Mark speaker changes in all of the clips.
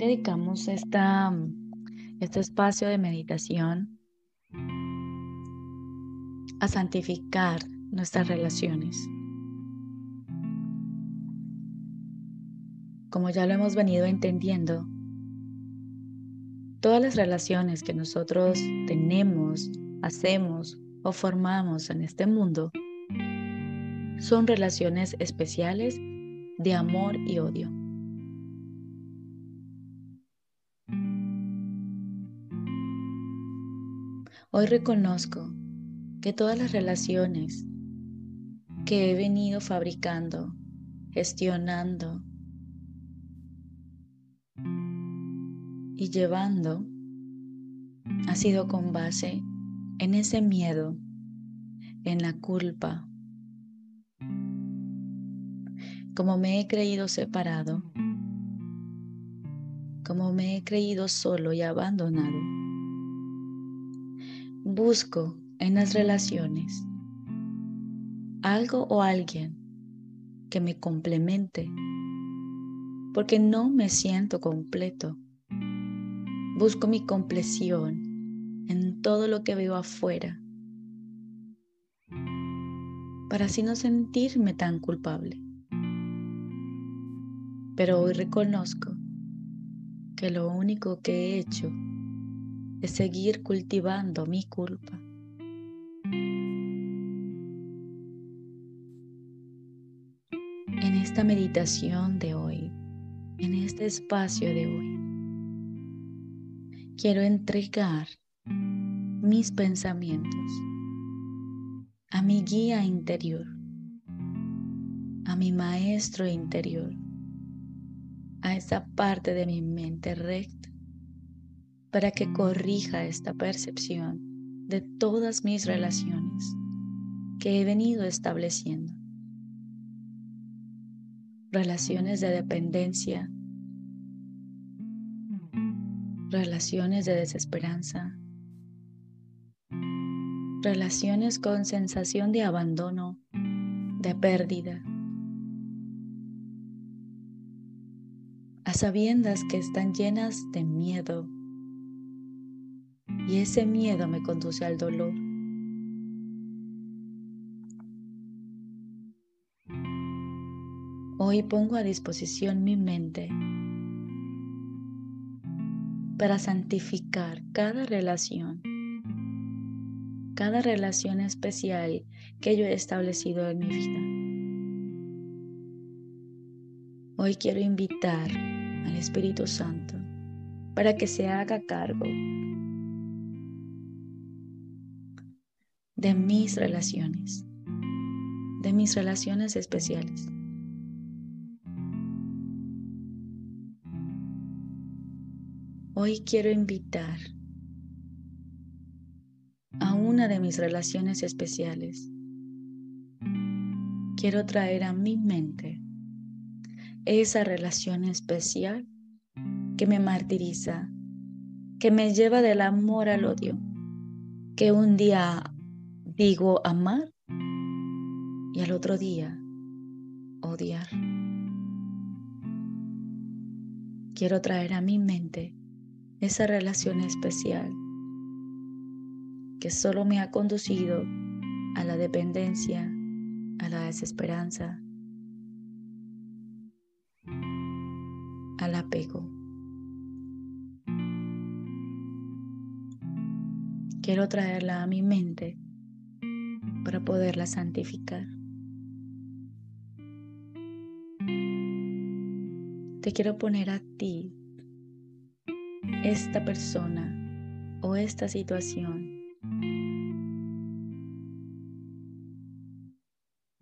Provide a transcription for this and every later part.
Speaker 1: Dedicamos este espacio de meditación a santificar nuestras relaciones. Como ya lo hemos venido entendiendo, todas las relaciones que nosotros tenemos, hacemos o formamos en este mundo son relaciones especiales de amor y odio. Hoy reconozco que todas las relaciones que he venido fabricando, gestionando y llevando ha sido con base en ese miedo, en la culpa, como me he creído separado, como me he creído solo y abandonado. Busco en las relaciones algo o alguien que me complemente, porque no me siento completo. Busco mi compleción en todo lo que veo afuera, para así no sentirme tan culpable. Pero hoy reconozco que lo único que he hecho es seguir cultivando mi culpa. En esta meditación de hoy, en este espacio de hoy, quiero entregar mis pensamientos a mi guía interior, a mi maestro interior a esa parte de mi mente recta para que corrija esta percepción de todas mis relaciones que he venido estableciendo. Relaciones de dependencia, relaciones de desesperanza, relaciones con sensación de abandono, de pérdida, a sabiendas que están llenas de miedo. Y ese miedo me conduce al dolor. Hoy pongo a disposición mi mente para santificar cada relación, cada relación especial que yo he establecido en mi vida. Hoy quiero invitar al Espíritu Santo para que se haga cargo de mis relaciones, de mis relaciones especiales. Hoy quiero invitar a una de mis relaciones especiales. Quiero traer a mi mente esa relación especial que me martiriza, que me lleva del amor al odio, que un día digo amar y al otro día odiar. Quiero traer a mi mente esa relación especial que solo me ha conducido a la dependencia, a la desesperanza, al apego. Quiero traerla a mi mente poderla santificar. Te quiero poner a ti, esta persona o esta situación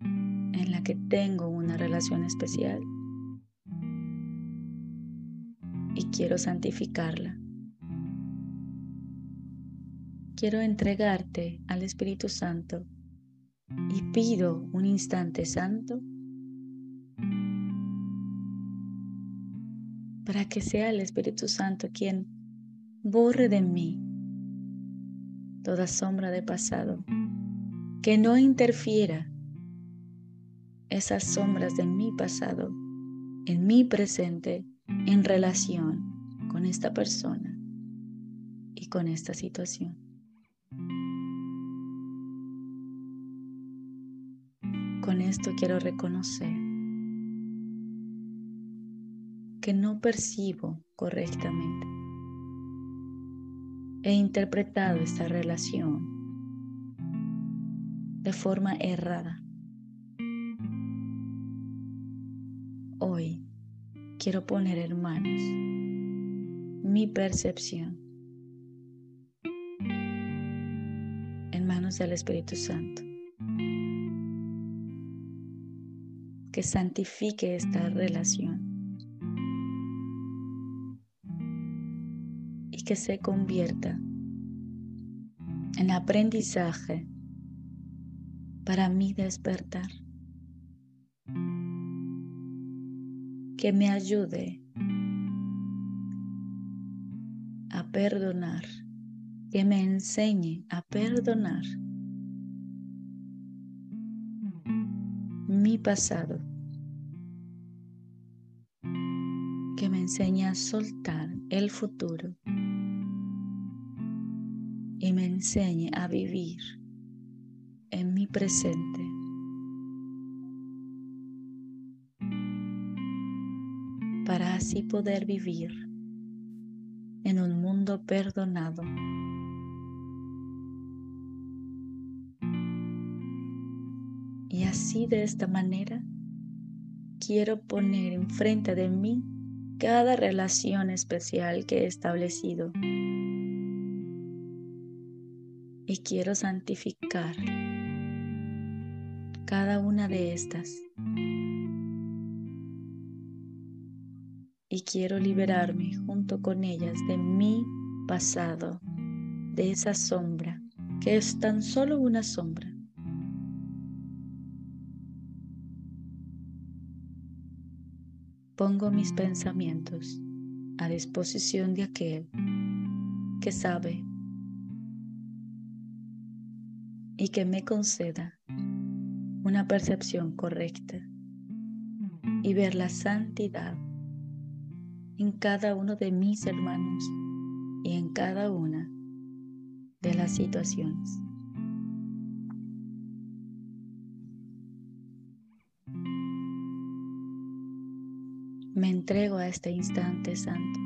Speaker 1: en la que tengo una relación especial y quiero santificarla. Quiero entregarte al Espíritu Santo y pido un instante santo para que sea el Espíritu Santo quien borre de mí toda sombra de pasado, que no interfiera esas sombras de mi pasado en mi presente en relación con esta persona y con esta situación. Esto quiero reconocer que no percibo correctamente. He interpretado esta relación de forma errada. Hoy quiero poner en manos mi percepción en manos del Espíritu Santo. Que santifique esta relación. Y que se convierta en aprendizaje para mi despertar. Que me ayude a perdonar, que me enseñe a perdonar mi pasado, que me enseñe a soltar el futuro y me enseñe a vivir en mi presente. para así poder vivir en un mundo perdonado. Y así de esta manera quiero poner enfrente de mí cada relación especial que he establecido. Y quiero santificar cada una de estas. Y quiero liberarme junto con ellas de mi pasado, de esa sombra, que es tan solo una sombra. Pongo mis pensamientos a disposición de aquel que sabe y que me conceda una percepción correcta y ver la santidad en cada uno de mis hermanos y en cada una de las situaciones. Me entrego a este instante santo